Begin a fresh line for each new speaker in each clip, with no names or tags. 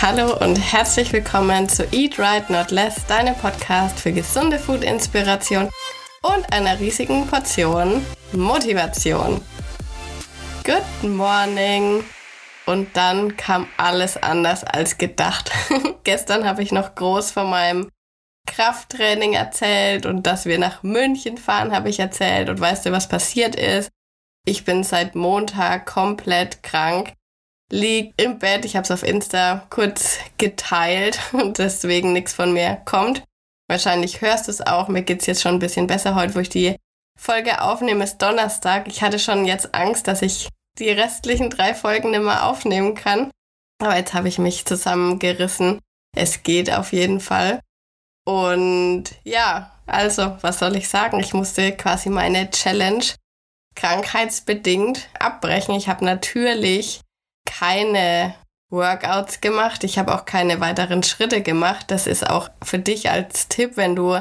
Hallo und herzlich willkommen zu Eat Right Not Less, deinem Podcast für gesunde Food-Inspiration und einer riesigen Portion Motivation. Good morning! Und dann kam alles anders als gedacht. Gestern habe ich noch groß von meinem Krafttraining erzählt und dass wir nach München fahren, habe ich erzählt. Und weißt du, was passiert ist? Ich bin seit Montag komplett krank liegt im Bett. Ich habe es auf Insta kurz geteilt und deswegen nichts von mir kommt. Wahrscheinlich hörst du es auch. Mir geht's jetzt schon ein bisschen besser heute, wo ich die Folge aufnehme. Ist Donnerstag. Ich hatte schon jetzt Angst, dass ich die restlichen drei Folgen nicht mehr aufnehmen kann. Aber jetzt habe ich mich zusammengerissen. Es geht auf jeden Fall. Und ja, also, was soll ich sagen? Ich musste quasi meine Challenge krankheitsbedingt abbrechen. Ich habe natürlich keine Workouts gemacht. Ich habe auch keine weiteren Schritte gemacht. Das ist auch für dich als Tipp, wenn du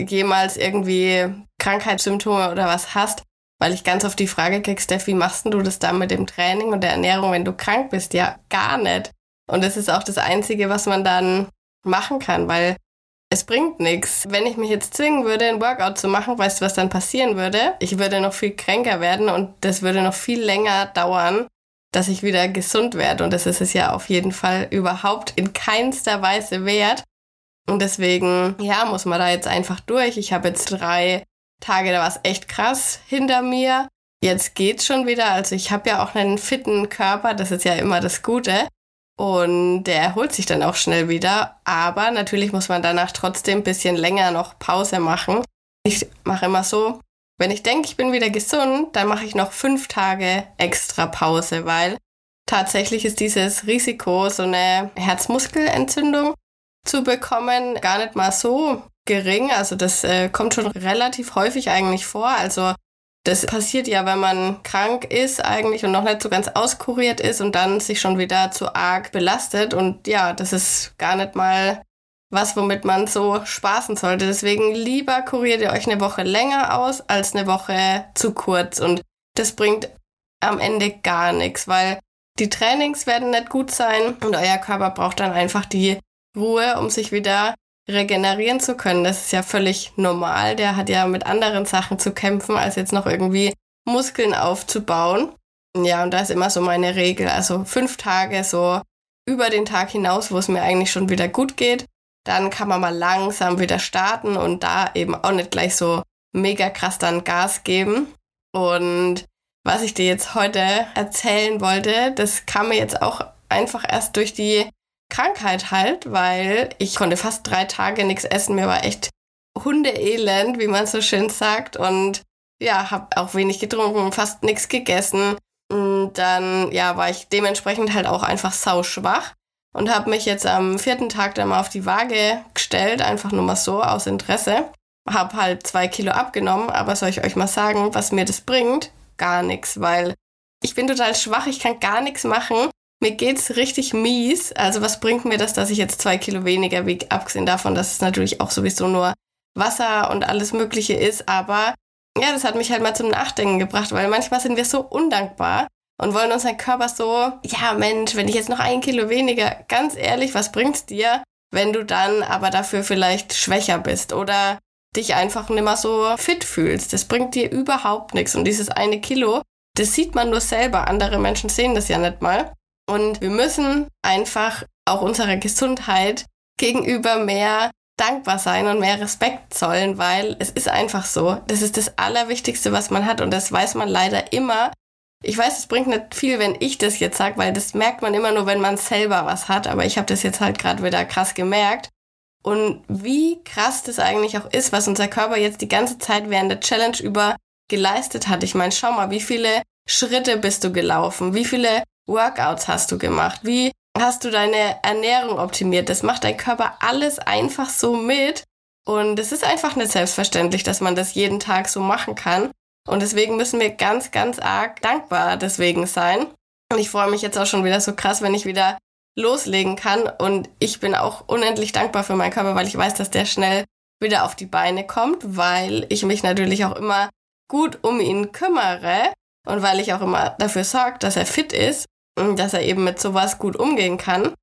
jemals irgendwie Krankheitssymptome oder was hast, weil ich ganz oft die Frage krieg, Steph, wie machst du das dann mit dem Training und der Ernährung, wenn du krank bist? Ja, gar nicht. Und das ist auch das Einzige, was man dann machen kann, weil es bringt nichts. Wenn ich mich jetzt zwingen würde, ein Workout zu machen, weißt du, was dann passieren würde? Ich würde noch viel kränker werden und das würde noch viel länger dauern, dass ich wieder gesund werde. Und das ist es ja auf jeden Fall überhaupt in keinster Weise wert. Und deswegen, ja, muss man da jetzt einfach durch. Ich habe jetzt drei Tage, da war es echt krass hinter mir. Jetzt geht's schon wieder. Also ich habe ja auch einen fitten Körper, das ist ja immer das Gute. Und der erholt sich dann auch schnell wieder. Aber natürlich muss man danach trotzdem ein bisschen länger noch Pause machen. Ich mache immer so, wenn ich denke, ich bin wieder gesund, dann mache ich noch fünf Tage extra Pause, weil tatsächlich ist dieses Risiko, so eine Herzmuskelentzündung zu bekommen, gar nicht mal so gering. Also das äh, kommt schon relativ häufig eigentlich vor. Also das passiert ja, wenn man krank ist eigentlich und noch nicht so ganz auskuriert ist und dann sich schon wieder zu arg belastet. Und ja, das ist gar nicht mal was, womit man so spaßen sollte. Deswegen lieber kuriert ihr euch eine Woche länger aus als eine Woche zu kurz. Und das bringt am Ende gar nichts, weil die Trainings werden nicht gut sein und euer Körper braucht dann einfach die Ruhe, um sich wieder regenerieren zu können. Das ist ja völlig normal. Der hat ja mit anderen Sachen zu kämpfen, als jetzt noch irgendwie Muskeln aufzubauen. Ja, und da ist immer so meine Regel. Also fünf Tage so über den Tag hinaus, wo es mir eigentlich schon wieder gut geht dann kann man mal langsam wieder starten und da eben auch nicht gleich so mega krass dann Gas geben. Und was ich dir jetzt heute erzählen wollte, das kam mir jetzt auch einfach erst durch die Krankheit halt, weil ich konnte fast drei Tage nichts essen. Mir war echt Hundeelend, wie man so schön sagt. Und ja, habe auch wenig getrunken, fast nichts gegessen. Und dann, ja, war ich dementsprechend halt auch einfach sau schwach und habe mich jetzt am vierten Tag dann mal auf die Waage gestellt, einfach nur mal so aus Interesse. Habe halt zwei Kilo abgenommen, aber soll ich euch mal sagen, was mir das bringt? Gar nichts, weil ich bin total schwach, ich kann gar nichts machen. Mir geht's richtig mies. Also was bringt mir das, dass ich jetzt zwei Kilo weniger wiege? Abgesehen davon, dass es natürlich auch sowieso nur Wasser und alles Mögliche ist. Aber ja, das hat mich halt mal zum Nachdenken gebracht, weil manchmal sind wir so undankbar und wollen unseren Körper so, ja Mensch, wenn ich jetzt noch ein Kilo weniger, ganz ehrlich, was bringt's dir, wenn du dann aber dafür vielleicht schwächer bist oder dich einfach nicht mehr so fit fühlst? Das bringt dir überhaupt nichts. Und dieses eine Kilo, das sieht man nur selber. Andere Menschen sehen das ja nicht mal. Und wir müssen einfach auch unserer Gesundheit gegenüber mehr dankbar sein und mehr Respekt zollen, weil es ist einfach so. Das ist das Allerwichtigste, was man hat. Und das weiß man leider immer, ich weiß, es bringt nicht viel, wenn ich das jetzt sage, weil das merkt man immer nur, wenn man selber was hat. Aber ich habe das jetzt halt gerade wieder krass gemerkt. Und wie krass das eigentlich auch ist, was unser Körper jetzt die ganze Zeit während der Challenge über geleistet hat. Ich meine, schau mal, wie viele Schritte bist du gelaufen? Wie viele Workouts hast du gemacht? Wie hast du deine Ernährung optimiert? Das macht dein Körper alles einfach so mit. Und es ist einfach nicht selbstverständlich, dass man das jeden Tag so machen kann. Und deswegen müssen wir ganz, ganz arg dankbar deswegen sein. Und ich freue mich jetzt auch schon wieder so krass, wenn ich wieder loslegen kann. Und ich bin auch unendlich dankbar für meinen Körper, weil ich weiß, dass der schnell wieder auf die Beine kommt, weil ich mich natürlich auch immer gut um ihn kümmere und weil ich auch immer dafür sorge, dass er fit ist und dass er eben mit sowas gut umgehen kann.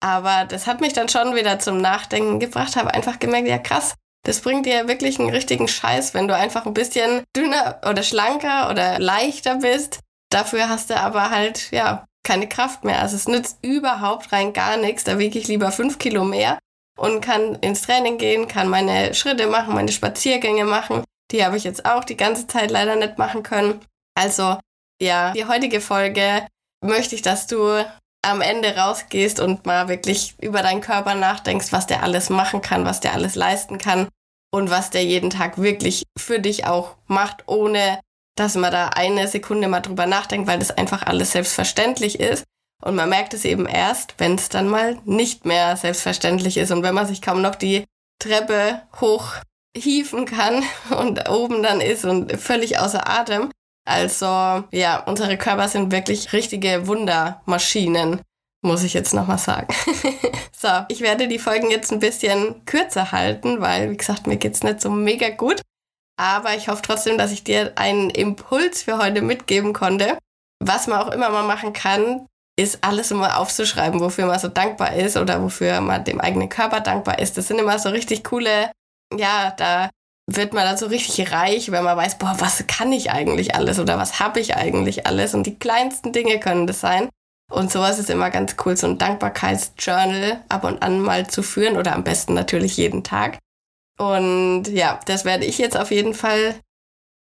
Aber das hat mich dann schon wieder zum Nachdenken gebracht, habe einfach gemerkt, ja krass, das bringt dir wirklich einen richtigen Scheiß, wenn du einfach ein bisschen dünner oder schlanker oder leichter bist. Dafür hast du aber halt, ja, keine Kraft mehr. Also es nützt überhaupt rein gar nichts. Da wiege ich lieber fünf Kilo mehr und kann ins Training gehen, kann meine Schritte machen, meine Spaziergänge machen. Die habe ich jetzt auch die ganze Zeit leider nicht machen können. Also ja, die heutige Folge möchte ich, dass du am Ende rausgehst und mal wirklich über deinen Körper nachdenkst, was der alles machen kann, was der alles leisten kann und was der jeden Tag wirklich für dich auch macht, ohne dass man da eine Sekunde mal drüber nachdenkt, weil das einfach alles selbstverständlich ist. Und man merkt es eben erst, wenn es dann mal nicht mehr selbstverständlich ist und wenn man sich kaum noch die Treppe hochhieven kann und oben dann ist und völlig außer Atem. Also ja, unsere Körper sind wirklich richtige Wundermaschinen, muss ich jetzt nochmal sagen. so, ich werde die Folgen jetzt ein bisschen kürzer halten, weil, wie gesagt, mir geht's nicht so mega gut. Aber ich hoffe trotzdem, dass ich dir einen Impuls für heute mitgeben konnte. Was man auch immer mal machen kann, ist alles immer aufzuschreiben, wofür man so dankbar ist oder wofür man dem eigenen Körper dankbar ist. Das sind immer so richtig coole, ja, da wird man dann so richtig reich, wenn man weiß, boah, was kann ich eigentlich alles oder was habe ich eigentlich alles? Und die kleinsten Dinge können das sein. Und sowas ist immer ganz cool, so ein Dankbarkeitsjournal ab und an mal zu führen oder am besten natürlich jeden Tag. Und ja, das werde ich jetzt auf jeden Fall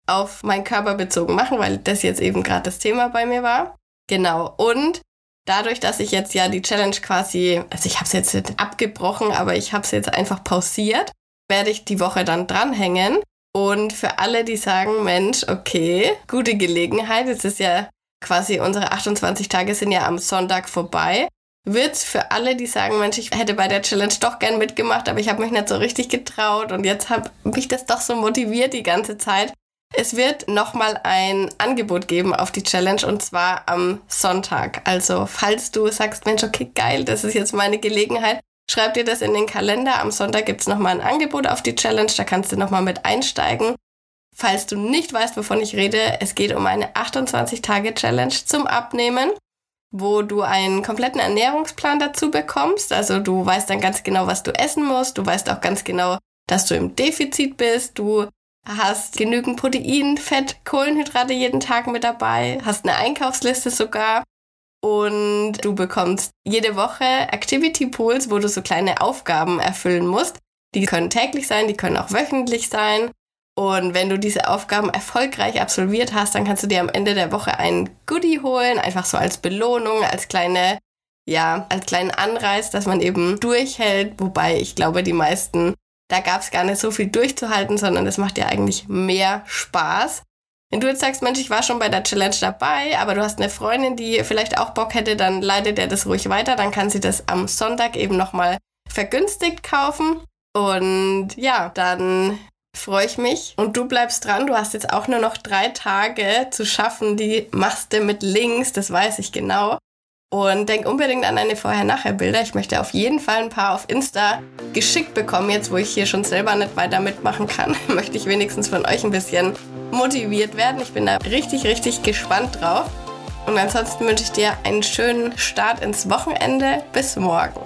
auf meinen Körper bezogen machen, weil das jetzt eben gerade das Thema bei mir war. Genau. Und dadurch, dass ich jetzt ja die Challenge quasi, also ich habe es jetzt abgebrochen, aber ich habe es jetzt einfach pausiert, werde ich die Woche dann dranhängen. Und für alle, die sagen, Mensch, okay, gute Gelegenheit, jetzt ist ja quasi unsere 28 Tage sind ja am Sonntag vorbei, wird für alle, die sagen, Mensch, ich hätte bei der Challenge doch gern mitgemacht, aber ich habe mich nicht so richtig getraut und jetzt habe mich das doch so motiviert die ganze Zeit. Es wird nochmal ein Angebot geben auf die Challenge und zwar am Sonntag. Also falls du sagst, Mensch, okay, geil, das ist jetzt meine Gelegenheit, Schreib dir das in den Kalender. Am Sonntag gibt es nochmal ein Angebot auf die Challenge. Da kannst du nochmal mit einsteigen. Falls du nicht weißt, wovon ich rede, es geht um eine 28-Tage-Challenge zum Abnehmen, wo du einen kompletten Ernährungsplan dazu bekommst. Also du weißt dann ganz genau, was du essen musst. Du weißt auch ganz genau, dass du im Defizit bist. Du hast genügend Protein, Fett, Kohlenhydrate jeden Tag mit dabei, hast eine Einkaufsliste sogar und du bekommst jede Woche Activity Pools, wo du so kleine Aufgaben erfüllen musst. Die können täglich sein, die können auch wöchentlich sein. Und wenn du diese Aufgaben erfolgreich absolviert hast, dann kannst du dir am Ende der Woche ein Goodie holen, einfach so als Belohnung, als kleine, ja, als kleinen Anreiz, dass man eben durchhält. Wobei ich glaube, die meisten, da gab es gar nicht so viel durchzuhalten, sondern es macht ja eigentlich mehr Spaß. Wenn du jetzt sagst, Mensch, ich war schon bei der Challenge dabei, aber du hast eine Freundin, die vielleicht auch Bock hätte, dann leitet er das ruhig weiter. Dann kann sie das am Sonntag eben nochmal vergünstigt kaufen. Und ja, dann freue ich mich. Und du bleibst dran. Du hast jetzt auch nur noch drei Tage zu schaffen. Die machst du mit Links, das weiß ich genau. Und denk unbedingt an deine Vorher-Nachher-Bilder. Ich möchte auf jeden Fall ein paar auf Insta geschickt bekommen. Jetzt, wo ich hier schon selber nicht weiter mitmachen kann, möchte ich wenigstens von euch ein bisschen motiviert werden. Ich bin da richtig, richtig gespannt drauf. Und ansonsten wünsche ich dir einen schönen Start ins Wochenende. Bis morgen.